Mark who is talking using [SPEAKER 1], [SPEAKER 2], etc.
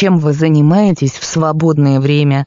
[SPEAKER 1] Чем вы занимаетесь в свободное время?